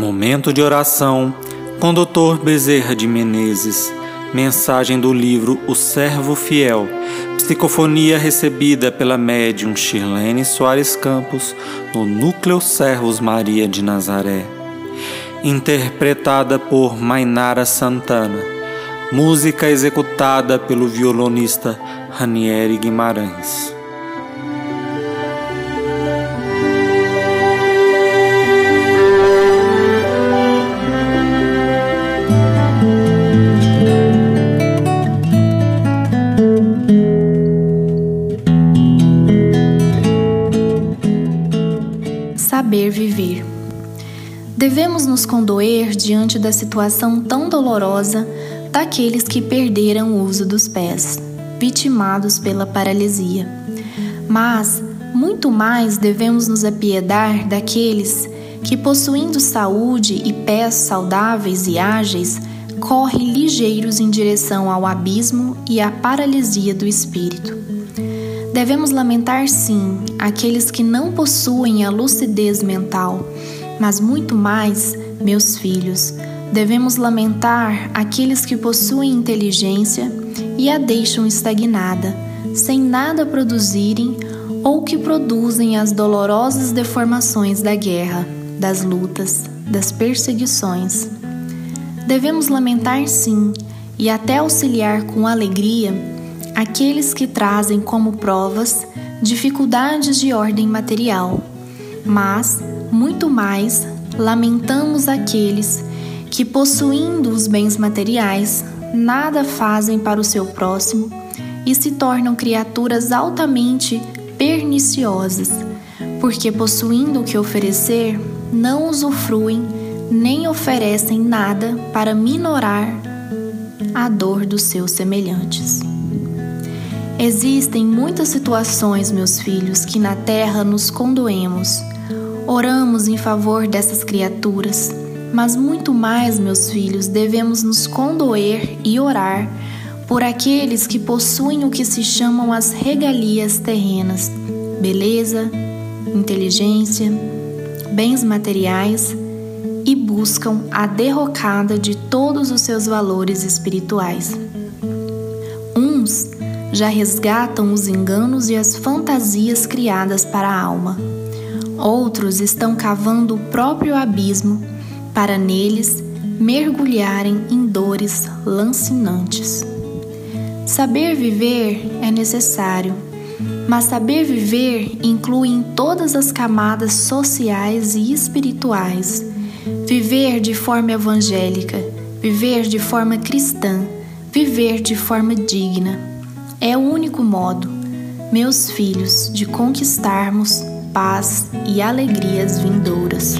Momento de oração com Dr. Bezerra de Menezes. Mensagem do livro O Servo Fiel. Psicofonia recebida pela médium Shirlene Soares Campos no Núcleo Servos Maria de Nazaré. Interpretada por Mainara Santana. Música executada pelo violonista Ranieri Guimarães. Saber viver. Devemos nos condoer diante da situação tão dolorosa daqueles que perderam o uso dos pés, vitimados pela paralisia. Mas, muito mais devemos nos apiedar daqueles que, possuindo saúde e pés saudáveis e ágeis, correm ligeiros em direção ao abismo e à paralisia do espírito. Devemos lamentar, sim, aqueles que não possuem a lucidez mental, mas muito mais, meus filhos, devemos lamentar aqueles que possuem inteligência e a deixam estagnada, sem nada produzirem ou que produzem as dolorosas deformações da guerra, das lutas, das perseguições. Devemos lamentar, sim, e até auxiliar com alegria aqueles que trazem como provas dificuldades de ordem material, mas, muito mais, lamentamos aqueles que, possuindo os bens materiais, nada fazem para o seu próximo e se tornam criaturas altamente perniciosas, porque, possuindo o que oferecer, não usufruem nem oferecem nada para minorar a dor dos seus semelhantes. Existem muitas situações, meus filhos, que na terra nos condoemos. Oramos em favor dessas criaturas, mas muito mais, meus filhos, devemos nos condoer e orar por aqueles que possuem o que se chamam as regalias terrenas: beleza, inteligência, bens materiais e buscam a derrocada de todos os seus valores espirituais. Uns já resgatam os enganos e as fantasias criadas para a alma. Outros estão cavando o próprio abismo para neles mergulharem em dores lancinantes. Saber viver é necessário, mas saber viver inclui em todas as camadas sociais e espirituais. Viver de forma evangélica, viver de forma cristã, viver de forma digna é o único modo, meus filhos, de conquistarmos paz e alegrias vindouras.